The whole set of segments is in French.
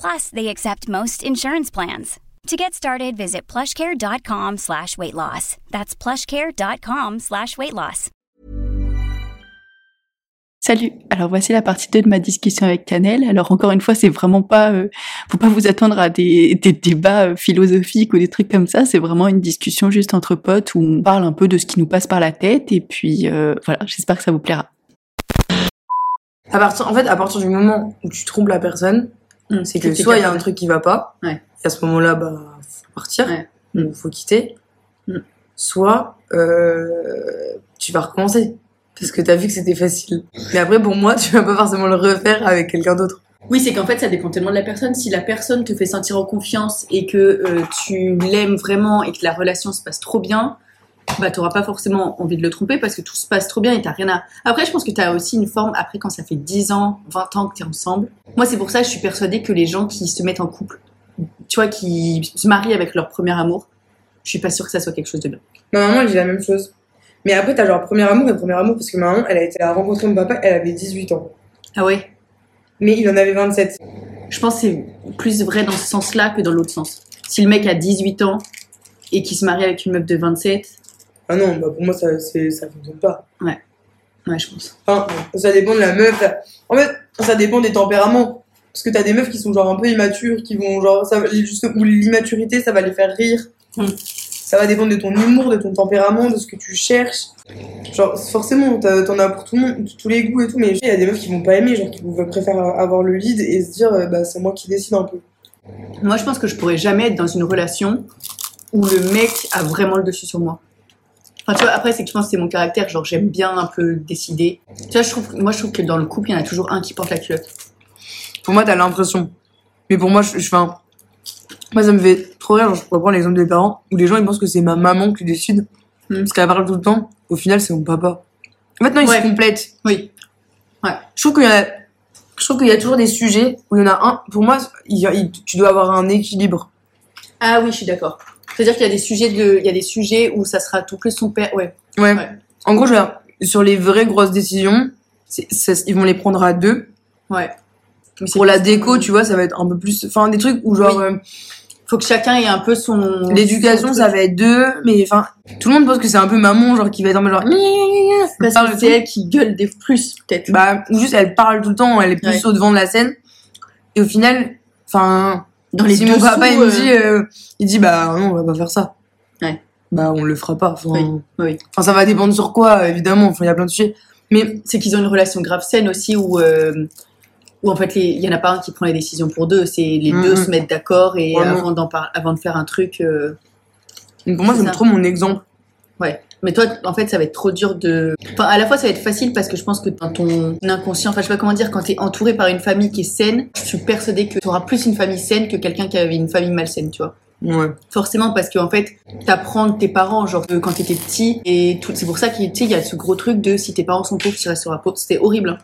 Plus, they accept most insurance plans. To get started, visit plushcare.com slash weight loss. That's plushcare.com slash weight loss. Salut. Alors voici la partie 2 de ma discussion avec Canel. Alors encore une fois, c'est vraiment pas, euh, faut pas vous attendre à des, des débats euh, philosophiques ou des trucs comme ça. C'est vraiment une discussion juste entre potes où on parle un peu de ce qui nous passe par la tête et puis euh, voilà. J'espère que ça vous plaira. À partir, en fait, à partir du moment où tu trompes la personne, c'est que soit il y a un truc qui va pas, Ouais. et à ce moment-là, bah, faut partir, Ouais. ou faut quitter, Mm. soit euh, tu vas recommencer, parce que t'as vu que c'était facile. Mais après, pour moi, tu vas pas forcément le refaire avec quelqu'un d'autre. Oui, c'est qu'en fait, ça dépend tellement de la personne. Si la personne te fait sentir en confiance et que euh, tu l'aimes vraiment et que la relation se passe trop bien, bah, t'auras pas forcément envie de le tromper parce que tout se passe trop bien et t'as rien à... Après, je pense que t'as aussi une forme, après, quand ça fait 10 ans, 20 ans que t'es ensemble. Moi, c'est pour ça que je suis persuadée que les gens qui se mettent en couple, tu vois, qui se marient avec leur premier amour, je suis pas sûre que ça soit quelque chose de bien. Ma maman, elle dit la même chose. Mais après, t'as genre premier amour et premier amour, parce que ma maman, elle a été à la rencontre de mon papa, elle avait 18 ans. Ah ouais? Mais il en avait 27. Je pense que c'est plus vrai dans ce sens-là que dans l'autre sens. Si le mec a 18 ans et qu'il se marie avec une meuf de 27, Ah non, bah pour moi, ça, ça fonctionne pas. ouais, je pense. Enfin, ça dépend de la meuf. En fait, ça dépend des tempéraments. Parce que t'as des meufs qui sont genre un peu immatures, qui vont genre, ça, ou l'immaturité, ça va les faire rire. Mm. Ça va dépendre de ton humour, de ton tempérament, de ce que tu cherches. Genre, forcément, t'en as pour tout le monde, tous les goûts et tout, mais il y a des meufs qui vont pas aimer, genre qui vont préférer avoir le lead et se dire, euh, bah, c'est moi qui décide un peu. Moi, je pense que je pourrais jamais être dans une relation où le mec a vraiment le dessus sur moi. Enfin, tu vois, après, c'est que je pense que c'est mon caractère, genre j'aime bien un peu décider. Tu vois, je trouve, moi, je trouve que dans le couple, il y en a toujours un qui porte la culotte. Pour moi, t'as l'impression. Mais pour moi, je, je. Moi, ça me fait trop rire. Genre, je pourrais prendre l'exemple des parents où les gens ils pensent que c'est ma maman qui décide. Mm. Parce qu'elle parle tout le temps. Au final, c'est mon papa. Maintenant, ils Ouais. se complètent. Oui. Je trouve qu'il y a, je trouve qu'il y a toujours des sujets où il y en a un. Pour moi, il il- tu dois avoir un équilibre. Ah oui, je suis d'accord. C'est-à-dire qu'il y a des sujets de, il y a des sujets où ça sera tout plus son père. Ouais. Ouais. Ouais. En gros, dire, sur les vraies grosses décisions, ils vont les prendre à deux. Ouais. Mais Pour la déco, tu vois, ça va être un peu plus. Enfin, des trucs où genre. Oui. euh, Faut que chacun ait un peu son. L'éducation, ça va être deux, mais enfin, tout le monde pense que c'est un peu maman, genre qui va être un peu genre. Parce que c'est elle qui gueule des plus, peut-être. Bah, ou juste elle parle tout le temps, elle est plus Ouais. au devant de la scène. Et au final, enfin, Dans les si mon dessous, papa il me euh, dit, euh, il dit bah non, on va pas faire ça. Ouais. Bah on le fera pas. Enfin, Oui, oui. enfin ça va dépendre sur quoi, évidemment. Enfin, il y a plein de sujets. Mais c'est qu'ils ont une relation grave saine aussi où, euh, où en fait il y en a pas un qui prend les décisions pour deux, c'est les Mhm. deux se mettent d'accord et avant, avant de faire un truc. euh, pour moi, C'est trop mon exemple. Ouais. Mais toi, en fait, ça va être trop dur de. Enfin, à la fois, ça va être facile parce que je pense que dans ton inconscient, enfin, je sais pas comment dire, quand t'es entouré par une famille qui est saine, je suis persuadée que t'auras plus une famille saine que quelqu'un qui avait une famille malsaine, tu vois. Ouais. Forcément, parce qu'en fait, t'apprends de tes parents, genre, euh, quand t'étais petit, et tout. C'est pour ça qu'il y a ce gros truc de si tes parents sont pauvres, tu resteras pauvre. C'était horrible, hein.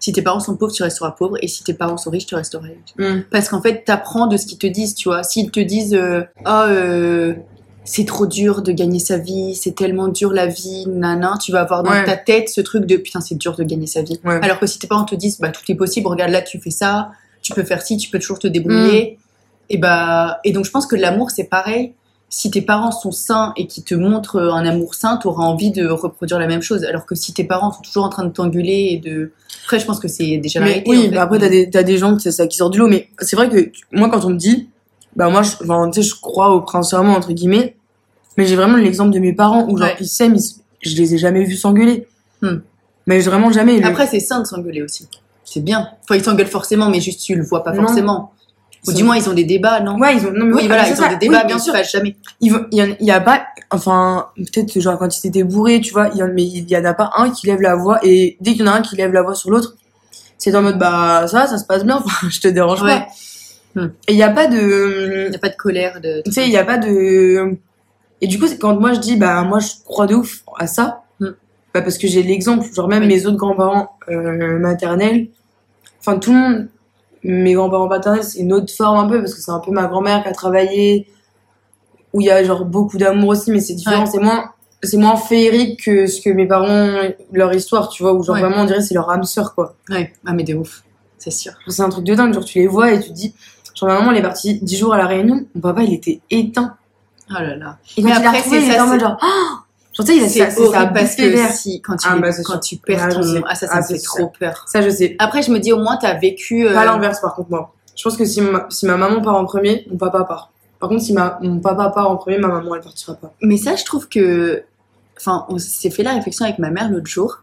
Si tes parents sont pauvres, tu resteras pauvre, et si tes parents sont riches, tu resteras riche. Mm. Parce qu'en fait, t'apprends de ce qu'ils te disent, tu vois. S'ils te disent, euh, ah, euh, c'est trop dur de gagner sa vie, c'est tellement dur la vie, nanan, tu vas avoir dans Ouais. ta tête ce truc de putain, c'est dur de gagner sa vie. Ouais. Alors que si tes parents te disent, bah tout est possible, regarde là, tu fais ça, tu peux faire ci, tu peux toujours te débrouiller. Mm. Et bah, et donc je pense que l'amour c'est pareil. Si tes parents sont sains et qui te montrent un amour sain, t'auras envie de reproduire la même chose. Alors que si tes parents sont toujours en train de t'engueuler et de, après je pense que c'est déjà la Mais réalité, oui, en fait. bah après, t'as des, t'as des gens qui, c'est ça, qui sortent du lot. Mais c'est vrai que moi, quand on me dit, bah moi, je, enfin, tu sais, je crois au prince charmant, entre guillemets. Mais j'ai vraiment l'exemple de mes parents où, genre, Ouais. ils s'aiment, ils je les ai jamais vus s'engueuler. Hmm. Mais vraiment jamais. Le- Après, c'est sain de s'engueuler aussi. C'est bien. Enfin, ils s'engueulent forcément, mais juste tu le vois pas Non. forcément. Ou du moins, ils ont des débats, non? Ouais, ils ont, non, mais Oui, voilà, ils ont ça. des débats, Oui, bien sûr. jamais. Il y, y a pas, enfin, peut-être, genre, quand ils étaient bourrés, tu vois, y mais il y en a pas un qui lève la voix, et dès qu'il y en a un qui lève la voix sur l'autre, c'est en mode, bah, ça, ça se passe bien, enfin, je te dérange Ouais. pas. Hmm. Et il y a pas de, Il n'y a pas de colère. De... tu sais, il y a pas de, et du coup, c'est quand moi je dis, bah, moi, je crois de ouf à ça, Hmm. bah, parce que j'ai l'exemple, genre, même Oui. mes autres grands-parents, euh, maternels, enfin, tout le monde, mes grands-parents paternels, c'est une autre forme un peu, parce que c'est un peu ma grand-mère qui a travaillé, où il y a genre beaucoup d'amour aussi, mais c'est différent, Ouais. c'est moins, c'est moins féerique que ce que mes parents, leur histoire, tu vois, où genre Ouais. vraiment on dirait c'est leur âme sœur, quoi. Ouais. Ah, mais de ouf. C'est sûr. C'est un truc de dingue, genre tu les vois et tu te dis, genre ma maman elle est partie 10 jours à la Réunion, mon papa il était éteint. Oh là là. Et Mais quand après, c'est ça, c'est- genre, Ah genre tu sais, il a C'est ça, c'est horrible ça parce que vert. si, quand tu, Ah, bah, quand tu perds Ah, ton. sais. Ah, ça, ça Ah, me fait c'est trop peur. Ça je sais. Après, je me dis, au moins, t'as vécu. euh, Pas l'inverse par contre moi. Je pense que si ma, si ma maman part en premier, mon papa part. Par contre si ma, mon papa part en premier, ma maman elle partira pas. Mais ça, je trouve que. Enfin, on s'est fait la réflexion avec ma mère l'autre jour,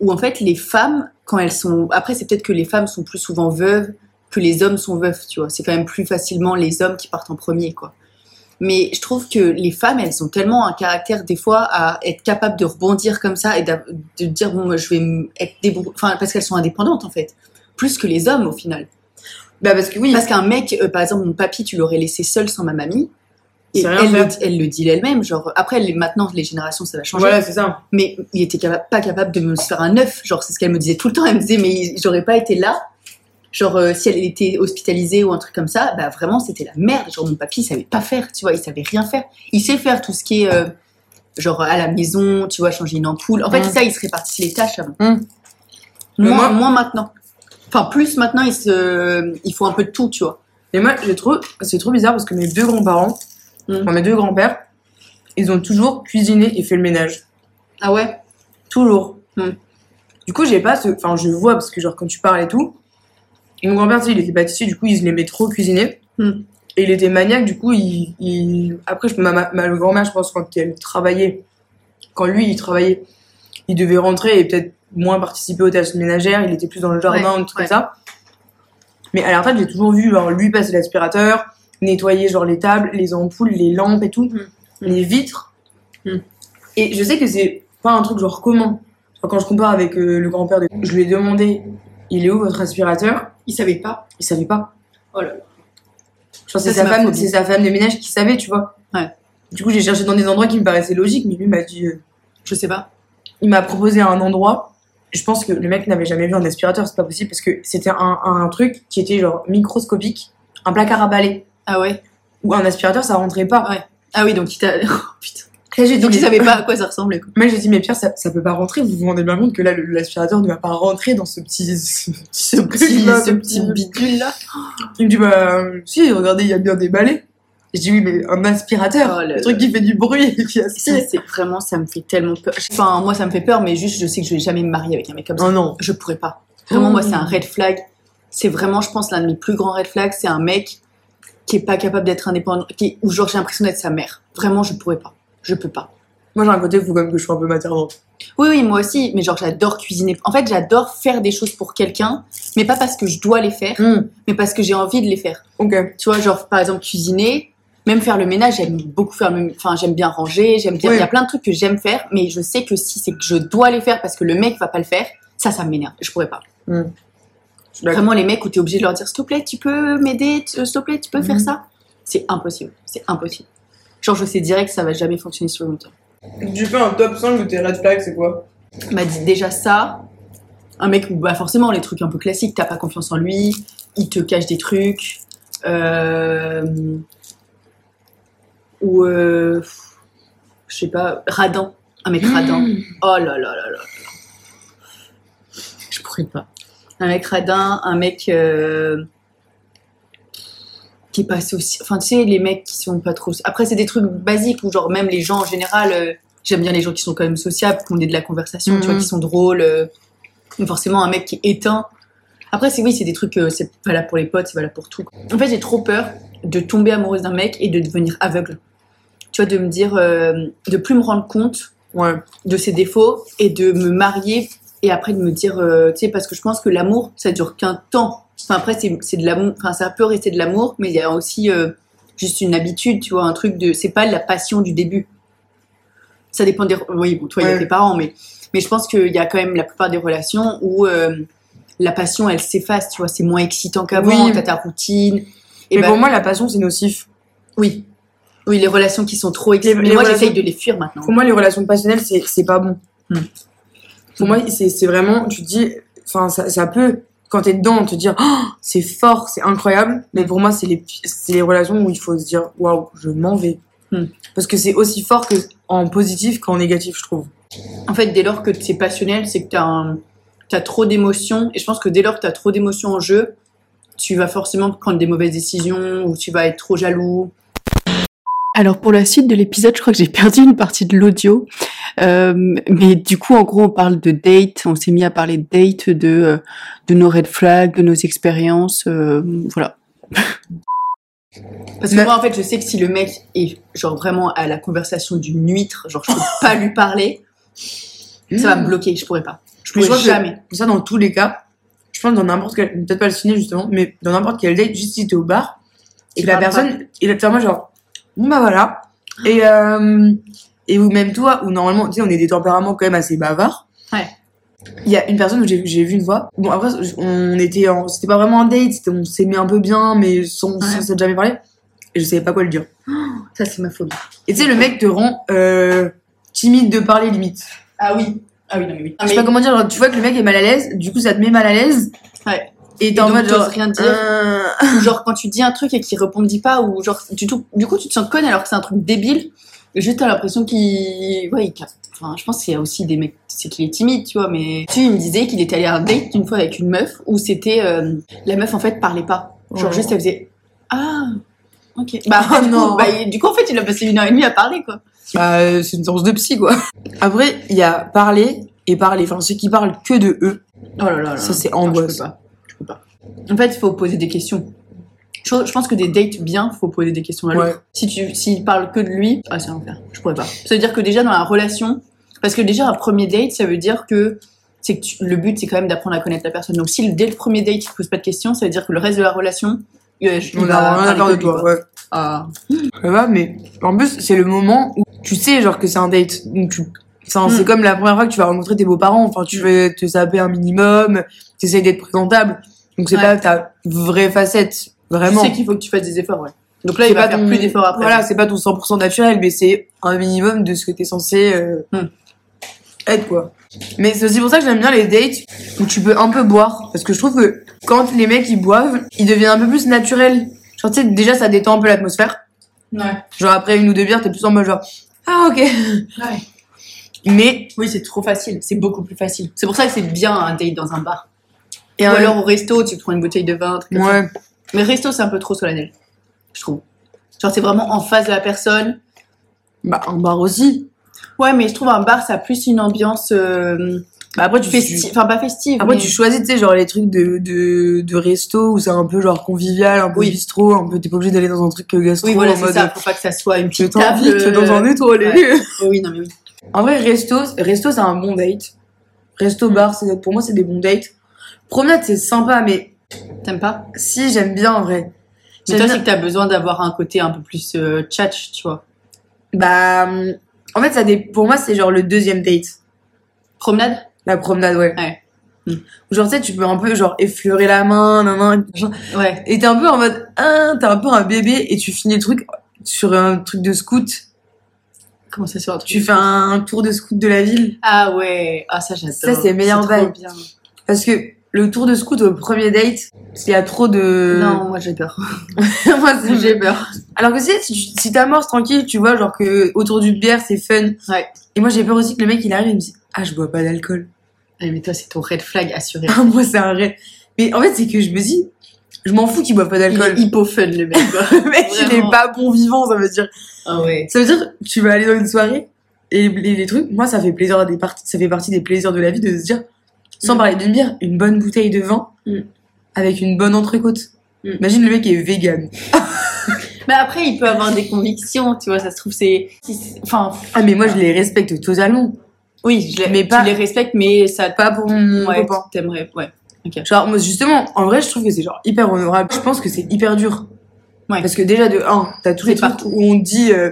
où en fait, les femmes, quand elles sont. Après, c'est peut-être que les femmes sont plus souvent veuves que les hommes sont veufs, tu vois. C'est quand même plus facilement les hommes qui partent en premier, quoi. Mais je trouve que les femmes, elles ont tellement un caractère, des fois, à être capables de rebondir comme ça et de dire, bon, moi, je vais être. Enfin, parce qu'elles sont indépendantes, en fait. Plus que les hommes, au final. Bah parce que oui. Parce qu'un mec, euh, par exemple, mon papy, tu l'aurais laissé seul sans ma mamie. Et elle le, dit- elle le dit elle-même, genre, après, les- maintenant, les générations, ça va changer. Voilà, c'est ça. Mais il était pas capable de me faire un œuf. Genre, c'est ce qu'elle me disait tout le temps. Elle me disait, mais j'aurais pas été là. Genre, euh, si elle était hospitalisée ou un truc comme ça, bah vraiment, c'était la merde. Genre, mon papy, il savait pas faire, tu vois, il savait rien faire. Il sait faire tout ce qui est, euh, genre, à la maison, tu vois, changer une ampoule. En fait, Mm. ça, il se répartissait les tâches avant. Mm. Mais Moins, moi- moins maintenant. Enfin, plus maintenant, il, se... il faut un peu de tout, tu vois. Et moi, j'ai trop, c'est trop bizarre parce que mes deux grands-parents, Mm. enfin, mes deux grands-pères, ils ont toujours cuisiné et fait le ménage. Ah ouais? Toujours. Du coup, j'ai pas ce, enfin, je vois parce que genre quand tu parles et tout, et mon grand-père, tu sais, il était pâtissier, du coup, il aimait trop cuisiner. Mm. Et il était maniaque, du coup, il, il... après, je, ma, ma, ma grand-mère, je pense, quand elle travaillait, quand lui, il travaillait, il devait rentrer et peut-être moins participer aux tâches ménagères, il était plus dans le jardin Ouais, ou tout ouais. ça. Mais à la retraite, j'ai toujours vu, genre, lui passer l'aspirateur, nettoyer, genre, les tables, les ampoules, les lampes et tout, Mm. les vitres. Mm. Et je sais que c'est pas un truc, genre, commun. Genre, Quand je compare avec euh, le grand-père de... Je lui ai demandé, il est où votre aspirateur? Il savait pas. Il savait pas. Oh là là. Genre, Ça, c'est c'est sa femme, c'est sa femme de ménage qui savait, tu vois. Ouais. Du coup, j'ai cherché dans des endroits qui me paraissaient logiques, mais lui m'a dit, euh, Je sais pas. il m'a proposé un endroit. Je pense que le mec n'avait jamais vu un aspirateur, c'est pas possible parce que c'était un, un truc qui était genre microscopique, un placard à balai Ah ouais ou un aspirateur, ça rentrait pas. Ouais. Ah oui, donc il t'a. Oh putain. Là, j'ai dit, Donc il mais- savait pas à quoi ça ressemblait, quoi. Moi, j'ai dit, mais Pierre, ça, ça peut pas rentrer. Vous vous rendez bien compte que là, l'aspirateur ne va pas rentrer dans ce petit, ce, Ce petit, truc-là, ce petit bidule là. Il me dit, bah, si, regardez, il y a bien des balais. Je dis, oui, mais un aspirateur, Oh le truc qui fait du bruit et qui Ça, aspire. c'est vraiment, ça me fait tellement peur. Enfin, moi, ça me fait peur, mais juste, je sais que je vais jamais me marier avec un mec comme ça. Oh non. Je pourrais pas. Vraiment, Oh. moi, c'est un red flag. C'est vraiment, je pense, l'un de mes plus grands red flags. C'est un mec qui est pas capable d'être indépendant, qui ou genre, j'ai l'impression d'être sa mère. Vraiment, je pourrais pas. Je peux pas. Moi, j'ai un côté, il faut quand même que je sois un peu maternante. Oui, oui, moi aussi, mais genre, j'adore cuisiner. En fait, j'adore faire des choses pour quelqu'un, mais pas parce que je dois les faire, Hum, mais parce que j'ai envie de les faire. Ok. Tu vois, genre, par exemple, cuisiner, même faire le ménage, j'aime beaucoup faire le Enfin, j'aime bien ranger, j'aime bien. Il Oui. y a plein de trucs que j'aime faire, mais je sais que si c'est que je dois les faire parce que le mec va pas le faire, ça, ça m'énerve. Je pourrais pas. D'accord. Vraiment, les mecs où t'es obligé de leur dire, s'il te plaît, tu peux m'aider, t- s'il te plaît, tu peux faire Mhm. ça? C'est impossible. C'est impossible. Genre, je sais direct que ça va jamais fonctionner sur le long terme. Tu fais un top 5 de tes red flags, c'est quoi Il m'a dit déjà ça. Un mec où, bah, forcément, les trucs un peu classiques, t'as pas confiance en lui, il te cache des trucs. Euh... ou euh, je sais pas, radin. Un mec radin. Oh là là là là. Je pourrais pas. Un mec radin, un mec euh, qui est pas social. Enfin, tu sais, les mecs qui sont pas trop. Après, c'est des trucs basiques ou genre même les gens en général. euh, J'aime bien les gens qui sont quand même sociables, qui ont de la conversation, tu vois, Mhm. qui sont drôles. euh, mais forcément, un mec qui est éteint. Après, c'est oui, c'est des trucs, euh, c'est valable pour les potes, c'est valable pour tout. En fait, j'ai trop peur de tomber amoureuse d'un mec et de devenir aveugle. Tu vois, de me dire, euh, de plus me rendre compte Ouais. de ses défauts et de me marier et après de me dire, euh, tu sais, parce que je pense que l'amour, ça dure qu'un temps. Enfin, après, c'est de l'amour, enfin, ça peut rester de l'amour, mais il y a aussi euh, juste une habitude, tu vois, un truc de. C'est pas la passion du début. Ça dépend des. Oui, bon, toi, il y a tes parents, mais, mais je pense qu'il y a quand même la plupart des relations où euh, la passion, elle s'efface, tu vois, c'est moins excitant qu'avant, Oui. t'as ta routine. Et Mais ben, pour moi, la passion, c'est nocif. oui. Oui, les relations qui sont trop excitantes. Mais moi, j'essaye de les fuir maintenant. Pour moi, les relations passionnelles, c'est pas bon. Hmm. Pour moi, c'est c'est vraiment, tu te dis, enfin, ça, ça peut, quand t'es dedans, te dire, Oh, c'est fort, c'est incroyable. Mais pour moi, c'est les, c'est les relations où il faut se dire, waouh, je m'en vais. Hmm. Parce que c'est aussi fort que en positif qu'en négatif, je trouve. En fait, dès lors que c'est passionnel, c'est que tu as, trop d'émotions. Et je pense que dès lors que tu as trop d'émotions en jeu, tu vas forcément prendre des mauvaises décisions ou tu vas être trop jaloux. Alors pour la suite de l'épisode, je crois que j'ai perdu une partie de l'audio. Euh, mais du coup, en gros, on parle de date. On s'est mis à parler de date, de, euh, de nos red flags, de nos expériences. euh, voilà. Parce que Mais- moi, en fait, je sais que si le mec est genre vraiment à la conversation d'une huître, genre je peux pas lui parler, ça va me bloquer, je pourrais pas. Je pourrais que- jamais. Ça, dans tous les cas, je pense dans n'importe quel, peut-être pas le ciné justement, mais dans n'importe quel date, juste si t'es au bar, et que la personne, tu vois, moi, genre, bon bah voilà. Et, euh, et ou même toi, où normalement, tu sais, on est des tempéraments quand même assez bavards. Ouais. Il y a une personne que j'ai j'ai vu une fois. Bon, après, on était en, c'était pas vraiment un date, on s'aimait un peu bien, mais sans, Ouais. s'être jamais parlé. Et je savais pas quoi le dire. Ça, c'est ma phobie. Et tu sais, le mec te rend, euh, timide de parler limite. Ah oui. Ah oui, non, mais oui. Je sais pas comment dire, genre, tu vois que le mec est mal à l'aise, du coup ça te met mal à l'aise. Ouais. Et t'es en mode genre. rien dire. euh, Ou genre quand tu dis un truc et qu'il répondit pas, ou genre du, tout, du coup tu te sens conne alors que c'est un truc débile, juste t'as l'impression qu'il. Ouais, il. Enfin, je pense qu'il y a aussi des mecs, c'est qu'il est timide, tu vois, mais. Tu il me disait qu'il était allé à un date une fois avec une meuf où c'était. euh, La meuf en fait parlait pas. Genre juste elle faisait. Ah Ok. Bah, Oh non. bah, du coup, en fait, il a passé une heure et demie à parler, quoi. Bah, c'est une séance de psy, quoi. Après, il y a parler et parler. Enfin, ceux qui parlent que de eux. Oh là là là. Ça, c'est angoisse peux pas. Je peux pas. En fait, il faut poser des questions. Je, je pense que des dates bien, faut poser des questions à l'autre. Ouais. Si tu, s'il parle que de lui, ah, c'est un enfer. Je pourrais pas. Ça veut dire que déjà dans la relation, parce que déjà un premier date, ça veut dire que c'est que tu- le but c'est quand même d'apprendre à connaître la personne. Donc si dès le premier date il te pose pas de questions, ça veut dire que le reste de la relation, euh, il On a rien à faire de toi, quoi. ouais. Ah. Ça va, mais en plus, c'est le moment où tu sais, genre, que c'est un date. Donc, tu. Enfin, Mm. c'est comme la première fois que tu vas rencontrer tes beaux-parents. Enfin, tu veux te saper un minimum, t'essayes d'être présentable. Donc, c'est Ouais. pas ta vraie facette. Vraiment. Tu sais qu'il faut que tu fasses des efforts, ouais. Donc là, il va pas faire ton- plus d'efforts après. Voilà, c'est pas ton 100% naturel, mais c'est un minimum de ce que t'es censé euh, Hmm. être, quoi. Mais c'est aussi pour ça que j'aime bien les dates où tu peux un peu boire. Parce que je trouve que quand les mecs ils boivent, ils deviennent un peu plus naturels. Genre, tu sais, déjà ça détend un peu l'atmosphère. Ouais. Genre, après une ou deux bières, t'es plus en mode genre, ah ok. Ouais. Mais, Oui, c'est trop facile. C'est beaucoup plus facile. C'est pour ça que c'est bien un date dans un bar. Et Ou un- alors au resto, tu prends une bouteille de vin, un truc comme ça. ouais. Mais resto, c'est un peu trop solennel, je trouve. Genre, c'est vraiment en face de la personne. Bah, un bar aussi. Ouais, mais je trouve un bar, ça a plus une ambiance euh, Bah, après, tu, festive. Enfin, pas festive. Après, mais- tu choisis, tu sais, genre les trucs de, de, de resto où c'est un peu genre convivial, un peu Oui. bistrot, un peu, t'es pas obligé d'aller dans un truc gastro Oui, voilà, c'est ça. Faut pas que ça soit une petite table. t'invite dans un étoilé. ouais. Oui, non, mais oui. En vrai, resto, resto c'est un bon date. Resto, Mm. bar, c'est, pour moi, c'est des bons dates. Promenade, c'est sympa, mais T'aimes pas? Si, j'aime bien en vrai. Mais toi, bien- c'est que t'as besoin d'avoir un côté un peu plus euh, tchatch, tu vois. Bah, en fait, ça dé... pour moi, c'est genre le deuxième date. Promenade? La promenade, ouais. Ouais. Mm. Genre, tu sais, tu peux un peu, genre, effleurer la main, nan, nan. Ouais. Et t'es un peu en mode, ah, t'es un peu un bébé, et tu finis le truc sur un truc de scout. Comment ça fait un truc Tu fais un tour de scout de la ville. Ah ouais. Ah, ça, j'adore. Ça, c'est meilleur vibe. bien. Parce que le tour de scout au premier date, s'il y a trop de. Non, moi j'ai peur. moi j'ai peur. Alors que si, si, t'amorces tranquille, tu vois, genre que autour d'une bière c'est fun. Ouais. Et moi j'ai peur aussi que le mec il arrive et me dit Ah, je bois pas d'alcool. Eh, mais toi, c'est ton red flag assuré. Ah, moi c'est un vrai. Mais en fait, c'est que je me dis, je m'en fous qu'il boive pas Il d'alcool. est hypo fun, le mec. Le mec il est Vraiment. pas bon vivant, ça veut dire. Ah ouais. Ça veut dire tu vas aller dans une soirée et les, les trucs, moi ça fait plaisir à des parties, ça fait partie des plaisirs de la vie de se dire, sans Mm. parler d'une bière, une bonne bouteille de vin Mm. avec une bonne entrecôte. Mm. Imagine le mec est vegan. Mais après, il peut avoir des convictions, tu vois, ça se trouve, c'est. Enfin, Ah mais moi je les respecte totalement. oui, je les, Mais pas- les respectes, mais ça. Pas pour mon Ouais, copain. t'aimerais, ouais. Genre, moi, justement, en vrai, je trouve que c'est genre hyper honorable. Je pense que c'est hyper dur. Ouais. Parce que déjà, de un, t'as tous les trucs partout. où on dit, euh,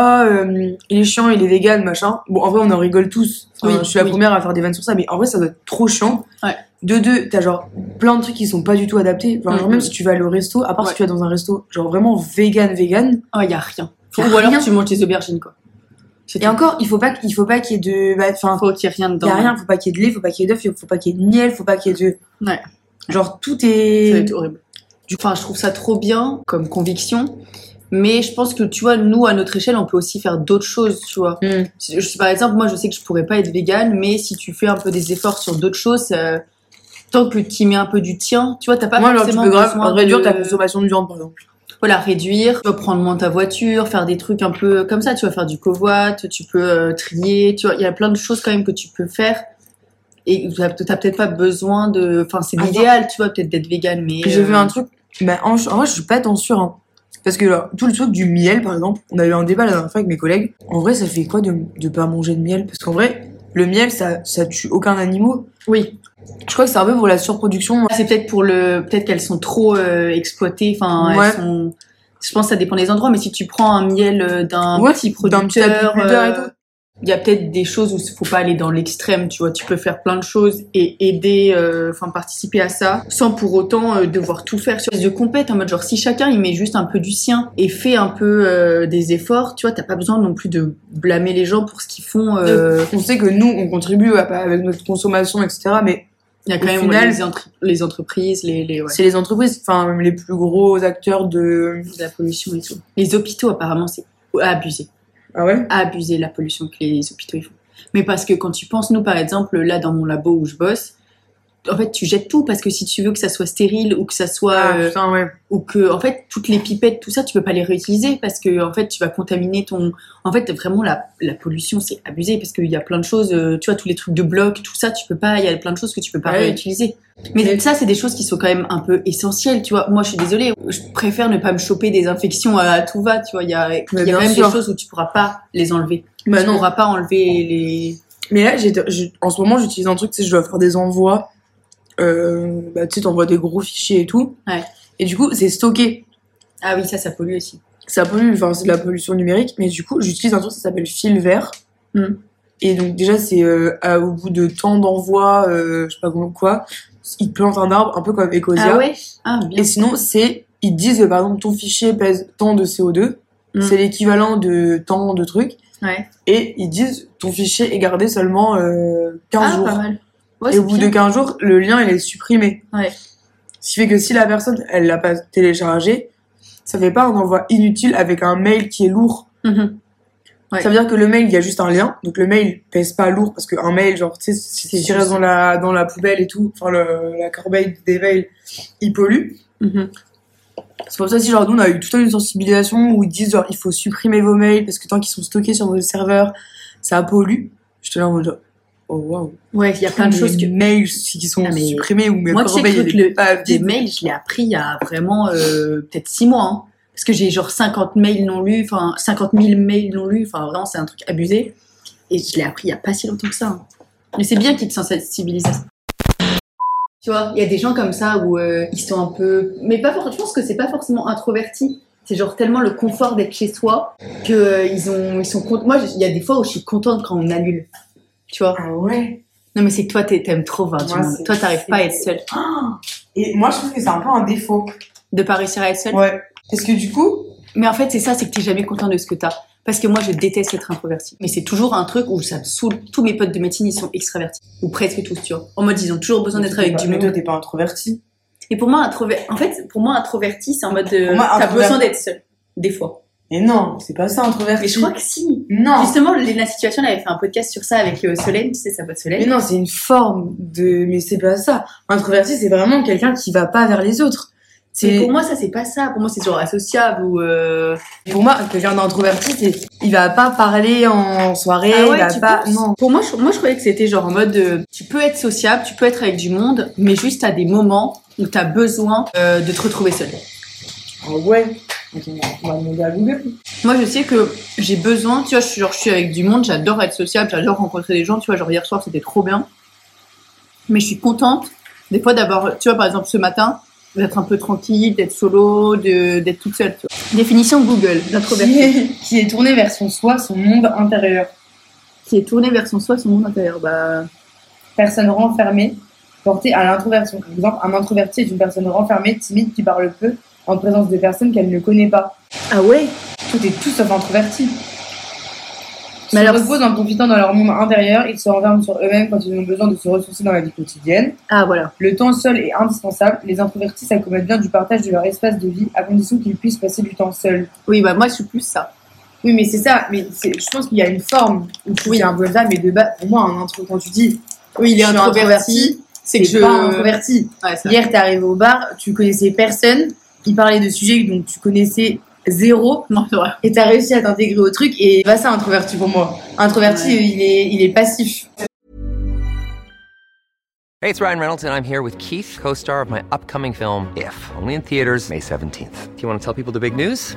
ah, euh, il est chiant, il est vegan, machin. Bon, en vrai, on en rigole tous. Enfin, Oui, je suis la oui. première à faire des vannes sur ça, mais en vrai, ça doit être trop chiant. Ouais. De deux, t'as genre plein de trucs qui sont pas du tout adaptés. Genre, Mhm. même si tu vas aller au resto, à part si Ouais. tu vas dans un resto, genre vraiment vegan, vegan. Oh, y a rien. Y a Ou alors rien. tu manges des aubergines, quoi. Et encore, il faut pas, qu'il- il faut pas qu'il y ait de, bah, enfin, faut qu'il y ait rien dedans. y a rien, faut pas qu'il y ait de lait, faut pas qu'il y ait d'œufs, faut pas qu'il y ait de miel, faut pas qu'il y ait de. Ouais. Genre, tout Ça va est. être horrible. Du coup, enfin, je trouve ça trop bien comme conviction. Mais je pense que, tu vois, nous, à notre échelle, on peut aussi faire d'autres choses, tu vois. Hmm. Je par exemple, moi, je sais que je pourrais pas être végane, mais si tu fais un peu des efforts sur d'autres choses, ça- tant que tu mets un peu du tien, tu vois, t'as pas Moi, alors, tu forcément peux grave besoin réduire de... ta consommation de viande, par exemple. Voilà, réduire, tu vas prendre moins ta voiture, faire des trucs un peu comme ça, tu vas faire du covoit, tu peux euh, trier, tu vois, il y a plein de choses quand même que tu peux faire. Et t'as peut-être pas besoin de... Enfin, c'est l'idéal, tu vois, peut-être d'être végane, mais... J'ai vu euh, un truc, mais en, en vrai, je suis pas tant sûre. Hein. Parce que là, tout le truc du miel, par exemple, on a eu un débat la dernière fois avec mes collègues. En vrai, ça fait quoi de, de pas manger de miel? Parce qu'en vrai, le miel, ça, ça tue aucun animal. Oui, Je crois que c'est un peu pour la surproduction. c'est peut-être pour le... Peut-être qu'elles sont trop euh, exploitées, enfin, Ouais. elles sont... Je pense que ça dépend des endroits, mais si tu prends un miel euh, d'un Ouais, petit d'un petit producteur... et euh, tout. Il y a peut-être des choses où il faut pas aller dans l'extrême, tu vois. Tu peux faire plein de choses et aider, euh, enfin participer à ça, sans pour autant euh, devoir tout faire sur de compète en mode genre si chacun il met juste un peu du sien et fait un peu euh, des efforts, tu vois, t'as pas besoin non plus de blâmer les gens pour ce qu'ils font. euh, On sait que nous, on contribue à- avec notre consommation, etc. Mais Il y a quand au même final- les, entre- les entreprises, les, les ouais, c'est les entreprises, enfin, même les plus gros acteurs de. de la pollution et tout. Les hôpitaux apparemment c'est abusé. Ah ouais abuser la pollution que les hôpitaux font. Mais parce que quand tu penses, nous par exemple, là dans mon labo où je bosse, en fait tu jettes tout parce que si tu veux que ça soit stérile ou que ça soit Ah, euh, putain, ouais. ou que en fait toutes les pipettes tout ça tu peux pas les réutiliser parce que en fait tu vas contaminer ton en fait vraiment la, la pollution c'est abusé parce qu'il y a plein de choses euh, tu vois tous les trucs de bloc tout ça tu peux pas il y a plein de choses que tu peux pas Ouais. réutiliser mais ça c'est des choses qui sont quand même un peu essentielles tu vois moi je suis désolée je préfère ne pas me choper des infections à, tout va tu vois il y a, il y a même sûr. des choses où tu pourras pas les enlever Bah tu non. pourras pas enlever les Mais là, j'ai, en ce moment, j'utilise un truc, tu sais, je dois faire des envois. Euh, bah, tu sais, t'envoies des gros fichiers et tout. Ouais. Et du coup, c'est stocké. ah oui ça ça pollue aussi Ça pollue, enfin, c'est de la pollution numérique. Mais du coup, j'utilise un truc, ça s'appelle fil vert. Hmm. Et donc, déjà, c'est euh, au bout de temps d'envoi, euh, je sais pas comment quoi, ils plantent un arbre, un peu comme Ecosia. ah ouais? Ah bien Et sinon, c'est, ils disent, euh, par exemple, ton fichier pèse tant de CO2. Hmm. C'est l'équivalent de tant de trucs. ouais Et ils disent, ton fichier est gardé seulement euh, 15 ah jours. pas mal Ouais, et au bout bien. de 15 jours, le lien il est supprimé. Ouais. Ce qui fait que si la personne elle l'a pas téléchargé, ça fait pas un envoi inutile avec un mail qui est lourd. Mhm. Ouais. Ça veut dire que le mail il y a juste un lien, donc le mail pèse pas lourd parce qu'un mail genre tu sais si tu restes juste. dans la dans la poubelle et tout, enfin le, la corbeille des mails, il pollue. Mhm. C'est pour ça si genre nous on a eu toute une sensibilisation où ils disent genre il faut supprimer vos mails parce que tant qu'ils sont stockés sur vos serveurs, ça pollue. Je te genre, oh waouh. ouais il y a plein de choses que mails qui sont Ah, mais supprimés ou mes Moi, tu sais que le- des mails, je l'ai appris il y a vraiment euh, peut-être six mois. hein. parce que j'ai genre 50 mails non lus, enfin 50 000 mails non lus, enfin vraiment c'est un truc abusé. Et je l'ai appris il y a pas si longtemps que ça. hein. Mais c'est bien qu'ils te sensibilisent à ça. Tu vois, il y a des gens comme ça où euh, ils sont un peu... Mais pas je pense que c'est pas forcément introverti. C'est genre tellement le confort d'être chez soi que euh, ils ont ils sont contents. Moi, il y a des fois où je suis contente quand on annule. Tu vois Ah ouais. Non mais c'est que toi t'aimes trop voir du monde. Toi t'arrives pas à être seule. Et moi, je trouve que c'est un peu un défaut. De pas réussir à être seule. Ouais. Parce que du coup, Mais en fait, c'est ça, c'est que t'es jamais content de ce que t'as. Parce que moi, je déteste être introvertie. Mais c'est toujours un truc où ça me saoule. Tous mes potes de médecine, ils sont extravertis. Ou presque tous, tu vois. En mode, ils ont toujours besoin d'être avec du Mais toi, monde. t'es pas introverti. Et pour moi, introver... en fait, pour moi, introverti, c'est en mode moi, T'as besoin d'être seul. Des fois. Mais non, c'est pas ça, introverti. Mais je crois que si. Non. Justement, Léna Situation, elle avait fait un podcast sur ça avec Solène, tu sais, sa pote Mais Solène. non, c'est une forme de. Mais c'est pas ça. Introverti, c'est vraiment quelqu'un qui va pas vers les autres. Mais C'est pour moi, ça, c'est pas ça. Pour moi, c'est genre associable ou... Euh... pour moi quelqu'un d'introverti, c'est il va pas parler en soirée, Ah ouais, il va tu pas. penses? Non. Pour moi, je, moi, je croyais que c'était genre en mode euh, tu peux être sociable, tu peux être avec du monde, mais juste à des moments où t'as besoin euh, de te retrouver seul. Ah ouais. Attends, on va demander à Google. Moi, je sais que j'ai besoin, tu vois, je suis, genre, je suis avec du monde, j'adore être sociable, j'adore rencontrer des gens, tu vois, genre hier soir, c'était trop bien. Mais je suis contente, des fois, d'avoir, tu vois, par exemple, ce matin, d'être un peu tranquille, d'être solo, d'être toute seule, tu vois. Définition Google Qui est, qui est tourné vers son soi, son monde intérieur. Qui est tourné vers son soi, son monde intérieur. Bah, Personne renfermée, portée à l'introversion. Par exemple, un introverti est une personne renfermée, timide, qui parle peu, en présence de personnes qu'elle ne connaît pas. ah ouais? Tout est tout sauf introverti. Mais alors- alors, reposent en profitant dans leur monde intérieur, ils se renferment sur eux-mêmes quand ils ont besoin de se ressourcer dans la vie quotidienne. Ah voilà. Le temps seul est indispensable. Les introvertis s'accommodent bien du partage de leur espace de vie, à condition qu'ils puissent passer du temps seuls. Oui, bah moi, je suis plus ça. Oui, mais c'est ça. Mais je pense qu'il y a une forme où oui. un peu ça, mais de base, pour moi, un intro, quand tu dis Oui, il est introverti. C'est que je. pas un introverti. Ouais. Hier, t'es arrivé au bar, tu connaissais personne, il parlait de sujets dont tu connaissais zéro, Non, c'est vrai. et t'as réussi à t'intégrer au truc, et pas ça, introverti pour moi. Introverti, Ouais. il, est, il est passif. Hey, it's Ryan Reynolds, and I'm here with Keith, co star of my upcoming film, If, only in theaters, May 17th. Do you want to tell people the big news?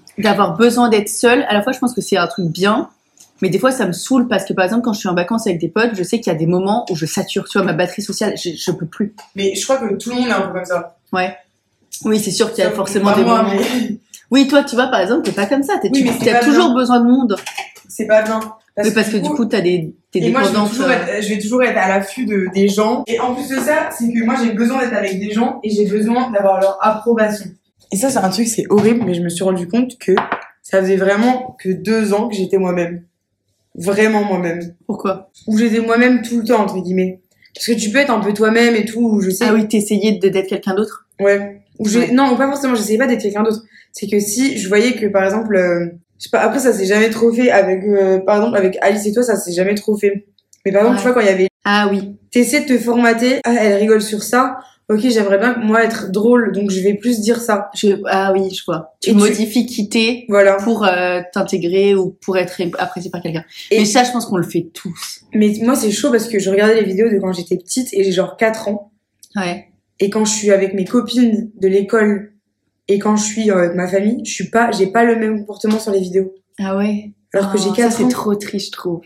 d'avoir besoin d'être seul, à la fois, je pense que c'est un truc bien, mais des fois, ça me saoule parce que, par exemple, quand je suis en vacances avec des potes, je sais qu'il y a des moments où je sature, tu vois, ma batterie sociale, je, je peux plus. Mais je crois que tout le monde est un peu comme ça. Ouais. Oui, c'est sûr qu'il y a forcément des moi, moments. mais Oui, toi, tu vois, par exemple, t'es pas comme ça. T'es, Oui, tu as toujours bien. besoin de monde. c'est pas bien. oui, parce que du coup, t'as des, t'es Et moi, je vais, toujours euh, être, je vais toujours être à l'affût de, des gens. Et en plus de ça, c'est que moi, j'ai besoin d'être avec des gens et j'ai besoin d'avoir leur approbation. Et ça, c'est un truc, c'est horrible, mais je me suis rendu compte que ça faisait vraiment que deux ans que j'étais moi-même. Vraiment moi-même. Pourquoi? Où j'étais moi-même tout le temps, entre guillemets. Parce que tu peux être un peu toi-même et tout, je sais. Ah oui, t'essayais d'être quelqu'un d'autre? Ouais. Ou Ouais. Non, pas forcément, j'essayais pas d'être quelqu'un d'autre. C'est que si je voyais que, par exemple, euh, je sais pas, après, ça s'est jamais trop fait avec, euh, par exemple, avec Alice et toi, ça s'est jamais trop fait. Mais par exemple, Ouais. tu vois, quand il y avait Ah oui. t'essaies de te formater, ah, elle rigole sur ça, ok, j'aimerais bien moi être drôle, donc je vais plus dire ça. Je, ah oui, je vois. Tu Et tu- modifies quitter Voilà. pour euh, t'intégrer ou pour être apprécié par quelqu'un. Et- Mais ça, je pense qu'on le fait tous. Mais moi, c'est chaud parce que je regardais les vidéos de quand j'étais petite et j'ai genre 4 ans. Ouais. Et quand je suis avec mes copines de l'école et quand je suis euh, avec ma famille, je suis pas, j'ai pas le même comportement sur les vidéos. Ah ouais. Alors que j'ai Oh, 4 ça, ans. c'est trop triste, je trouve.